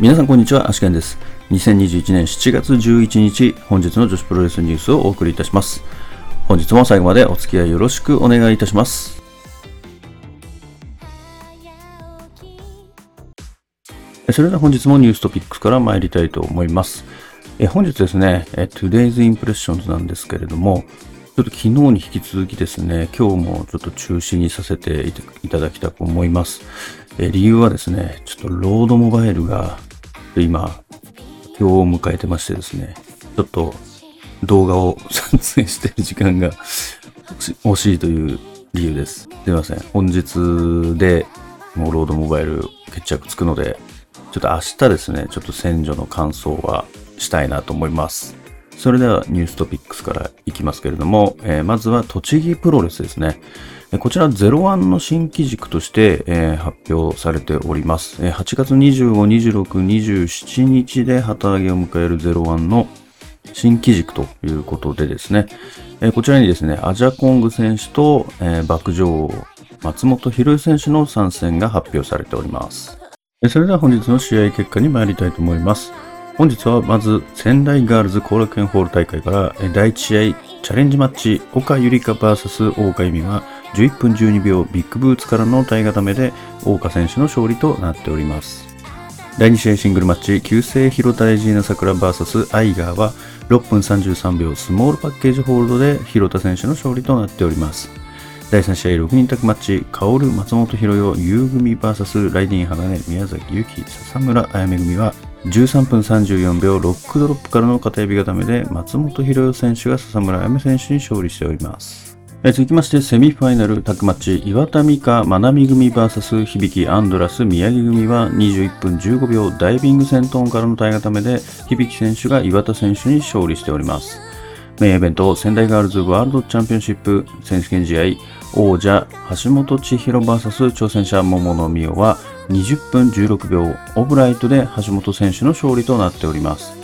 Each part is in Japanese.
皆さんこんにちは、アシケンです。2021年7月11日、本日の女子プロレスニュースをお送りいたします。本日も最後までお付き合いよろしくお願いいたします。それでは本日もニューストピックスから参りたいと思います。え本日ですね、え Today's Impressions なんですけれども、ちょっと昨日に引き続きですね、今日もちょっと中止にさせていただきたく思います。え理由はですね、ちょっとロードモバイルがと今、今日を迎えてましてですね、ちょっと動画を撮影してる時間が惜しいという理由です。すいません。本日でもうロードモバイル決着つくので、ちょっと明日ですね、ちょっと選挙の感想はしたいなと思います。それではニューストピックスからいきますけれども、えーまずは栃木プロレスですね。こちら01の新機軸として、えー発表されております。えー8月25、26、27日で旗揚げを迎える01の新機軸ということでですね、えーこちらにですね、アジャコング選手と、えー、爆女王松本博之選手の参戦が発表されております。それでは本日の試合結果に参りたいと思います。本日はまず仙台ガールズ後楽園ホール大会から第1試合チャレンジマッチ岡ゆりか VS 大岡由美が11分12秒ビッグブーツからの体固めで大岡選手の勝利となっております。第2試合シングルマッチ、旧姓広田レジーナ桜 VS アイガーは6分33秒スモールパッケージホールドで広田選手の勝利となっております。第3試合6人宅マッチ、薫松本博代優組 VS ライディン鋼宮崎ゆき笹村あやめ組は13分34秒ロックドロップからの片指固めで松本博代選手が笹村あやめ選手に勝利しております。え続きまして、セミファイナルタッグマッチ、岩田美香、まなみ組 VS 響きアンドラス宮城組は21分15秒ダイビング戦闘からの体固めで、響き選手が岩田選手に勝利しております。メインイベント、仙台ガールズワールドチャンピオンシップ選手権試合、王者、橋本千尋 VS 挑戦者、桃野美代は20分16秒、オブライトで橋本選手の勝利となっております。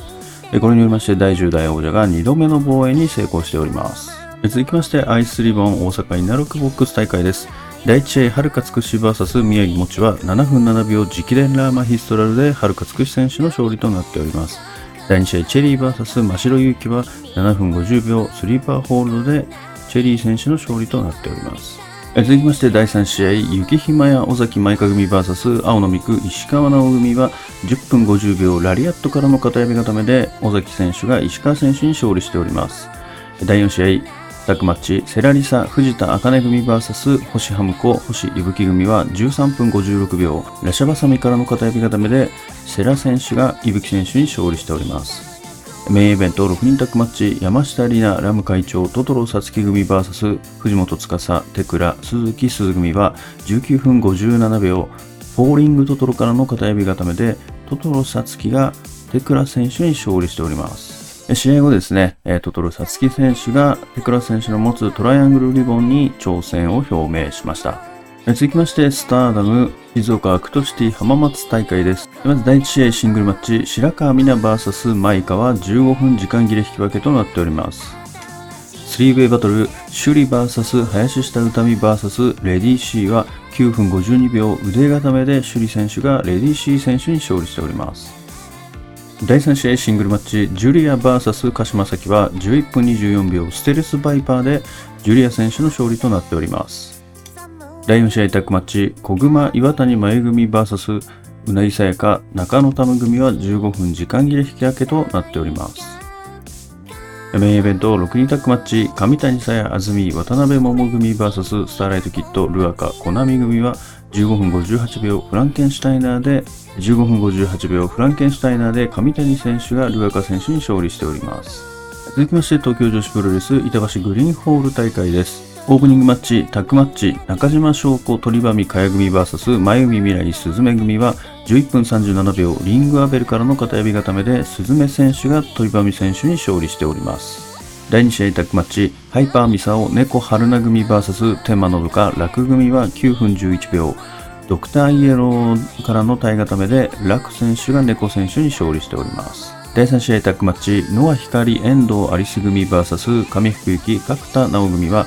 これによりまして第10代王者が2度目の防衛に成功しております。続きましてアイスリボン大阪稲六ボックス大会です。第1試合、はるかつくし VS 宮城もちは7分7秒直伝ラーマヒストラルではるかつくし選手の勝利となっております。第2試合、チェリー VS 真城祐希は7分50秒スリーパーホールドでチェリー選手の勝利となっております。続きまして第3試合、雪ひまや尾崎舞香組 VS 青野美久石川直組は10分50秒ラリアットからの片指固めで尾崎選手が石川選手に勝利しております。第4試合、タッグマッチ、セラリサ藤田茜組 VS 星ハムコ星伊吹組は13分56秒ラシャバサミからの片指固めでセラ選手が伊吹選手に勝利しております。メインイベント6人タッグマッチ山下里奈ラム会長トトロサツキ組 VS 藤本司テクラ鈴木鈴組は19分57秒フォーリングトトロからの片指固めでトトロサツキがテクラ選手に勝利しております試合後ですねトトロさつき選手がテクラ選手の持つトライアングルリボンに挑戦を表明しました続きまして、スターダム、静岡アクトシティ浜松大会です。まず第1試合シングルマッチ、白川未奈 VS マイカは15分時間切れ引き分けとなっております。スリーウェイバトル、朱里 VS 林下詩美 VS レディー C は9分52秒腕固めで朱里選手がレディー C 選手に勝利しております。第3試合シングルマッチ、ジュリア VS 鹿島崎は11分24秒ステルスバイパーでジュリア選手の勝利となっております。第4試合タッグマッチ、小熊岩谷前組 VS うなぎさやか中野タム組は15分時間切れ引き分けとなっております。メインイベント6人タッグマッチ、上谷さやあずみ渡辺桃組 VS スターライトキッドルアカコナミ組は15分58秒フランケンシュタイナーで15分58秒フランケンシュタイナーで上谷選手がルアカ選手に勝利しております。続きまして東京女子プロレス板橋グリーンホール大会です。オープニングマッチ、タッグマッチ、中島翔子鳥羽美香組 VS 前海未来鈴芽組は11分37秒リングアベルからの片指固めで鈴芽選手が鳥羽美選手に勝利しております。第2試合タッグマッチ、ハイパーミサオ猫春菜組 VS 天満信香楽組は9分11秒ドクターイエローからの体固めで楽選手が猫選手に勝利しております。第3試合タッグマッチ、ノア光遠藤アリス組 VS 上福行角田直組は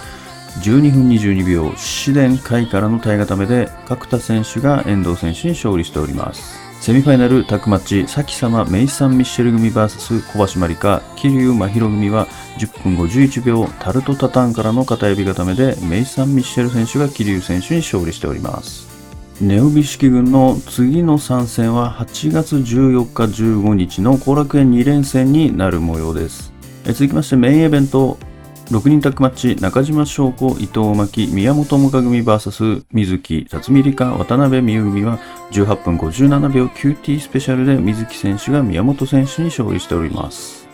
12分22秒、紫電海からの体固めで角田選手が遠藤選手に勝利しております。セミファイナルタッグマッチ、さきさまメイサン・ミッシェル組 VS 小橋まりか、桐生真宙組は10分51秒、タルトタタンからの片指固めで、メイサン・ミッシェル選手が桐生選手に勝利しております。ネオビ式軍の次の参戦は8月14日15日の後楽園2連戦になる模様です。続きましてメインイベント6人タッグマッチ、中島翔子、伊藤巻、宮本萌歌組 VS 水木、辰巳梨香、渡辺美優組は18分57秒 QT スペシャルで水木選手が宮本選手に勝利しております。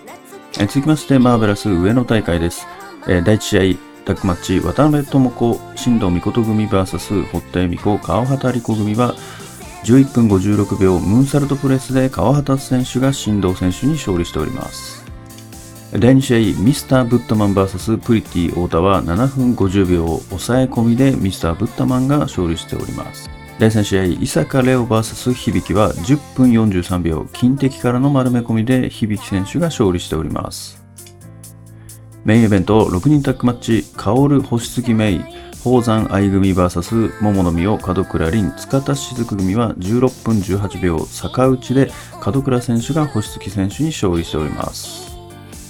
え続きまして、マーベラス上野大会です。え第1試合、タッグマッチ、渡辺智子、新藤美琴組 VS 堀田恵美子、川畑理子組は11分56秒ムーンサルトプレスで川畑選手が新藤選手に勝利しております。第2試合、ミスター・ブッタマン VS プリティ太田は7分50秒抑え込みでミスター・ブッタマンが勝利しております。第3試合、伊坂レオ VS 響は10分43秒金敵からの丸め込みで響選手が勝利しております。メインイベント6人タッグマッチ、薫星月メイ、宝山愛組 VS 桃の実を門倉凛塚田雫組は16分18秒逆打ちで門倉選手が星月選手に勝利しております。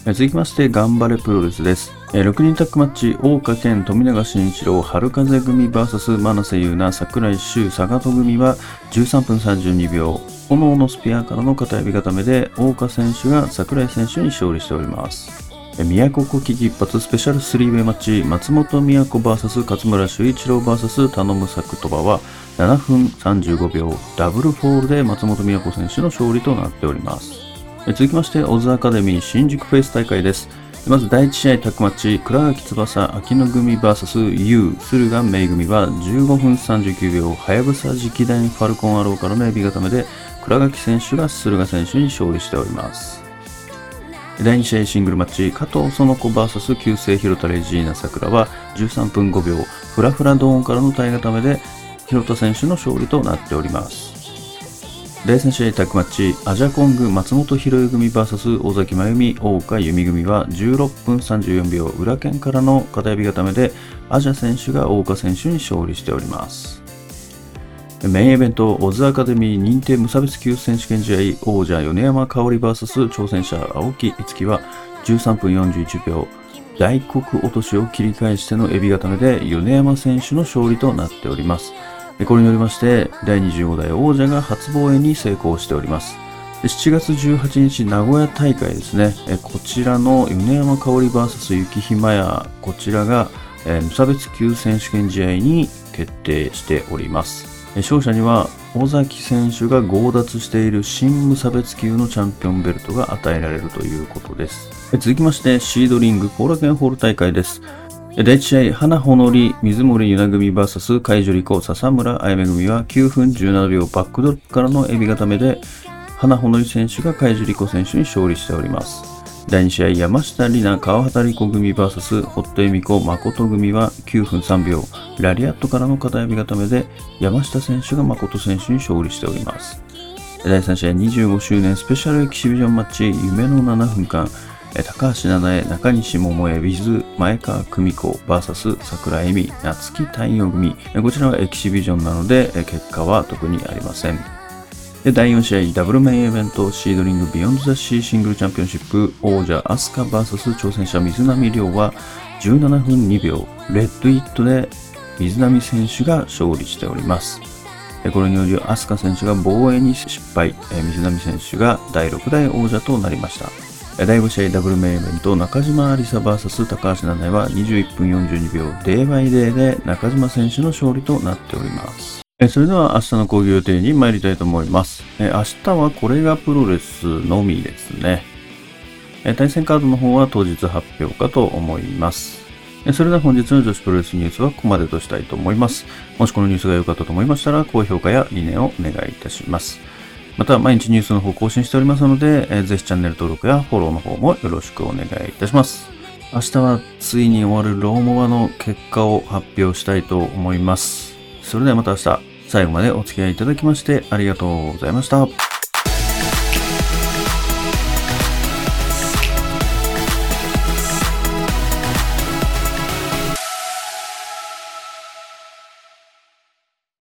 続きまして、頑張れプロレスです。6人タッグマッチ、大岡健、富永慎一郎、春風組 VS 真瀬優奈、桜井修、坂戸組は13分32秒、炎のスピアからの片指固めで、大岡選手が桜井選手に勝利しております。宮古国旗一発スペシャルスリーウェイマッチ、松本宮古 VS 勝村修一郎 VS 頼む作とばは7分35秒、ダブルフォールで松本都選手の勝利となっております。続きまして、オズアカデミー新宿フェイス大会です。まず第1試合タッグマッチ、倉垣翼、 AKINO組 VS 優宇、駿河メイ組は15分39秒、はやぶさ直伝ファルコンアローからのエビ固めで、倉垣選手が駿河選手に勝利しております。第2試合シングルマッチ、加藤園子 VS 旧姓広田レジーナ桜は13分5秒、フラフラドーンからの体固めで、広田選手の勝利となっております。第3試合タッグマッチ、アジャコング松本博恵組 VS 尾崎真由美大岡由美組は16分34秒裏剣からの片指固めでアジャ選手が大岡選手に勝利しております。メインイベント、オズアカデミー認定無差別級選手権試合王者米山香織 VS 挑戦者青木樹は13分41秒大黒落としを切り返してのエビ固めで米山選手の勝利となっております。これによりまして、第25代王者が初防衛に成功しております。7月18日名古屋大会ですね。こちらの米山香織 VS 雪ひまや、こちらが無差別級選手権試合に決定しております。勝者には尾崎選手が強奪している新無差別級のチャンピオンベルトが与えられるということです。続きまして、シードリング後楽園ホール大会です。第1試合、花ほのり、水森ゆな組 VS 海樹里子、笹村あやめ組は9分17秒バックドロップからのエビ固めで、花ほのり選手が海樹里子選手に勝利しております。第2試合、山下里奈、川畑理子組 VS 堀田恵美子、誠組は9分3秒、ラリアットからの片指固めで、山下選手が誠選手に勝利しております。第3試合、25周年スペシャルエキシビジョンマッチ、夢の7分間、高橋七重、中西桃江、with 前川久美子 VS 桜恵美、夏木太陽組。こちらはエキシビジョンなので、結果は特にありません。で第4試合、ダブルメインイベント、シードリングビヨンドザシーシングルチャンピオンシップ、王者アスカ VS 挑戦者水波亮は17分2秒、レッドイットで水波選手が勝利しております。これによりアスカ選手が防衛に失敗、水波選手が第6代王者となりました。第5試合ダブルメインイベント中島ありさ VS 高橋七重は21分42秒デーバイデーで中島選手の勝利となっております。それでは明日の講義予定に参りたいと思います。明日はこれがプロレスのみですね。対戦カードの方は当日発表かと思います。それでは本日の女子プロレスニュースはここまでとしたいと思います。もしこのニュースが良かったと思いましたら、高評価やいいねをお願いいたします。また、毎日ニュースの方更新しておりますので、ぜひチャンネル登録やフォローの方もよろしくお願いいたします。明日はついに終わるローモバの結果を発表したいと思います。それではまた明日、最後までお付き合いいただきましてありがとうございました。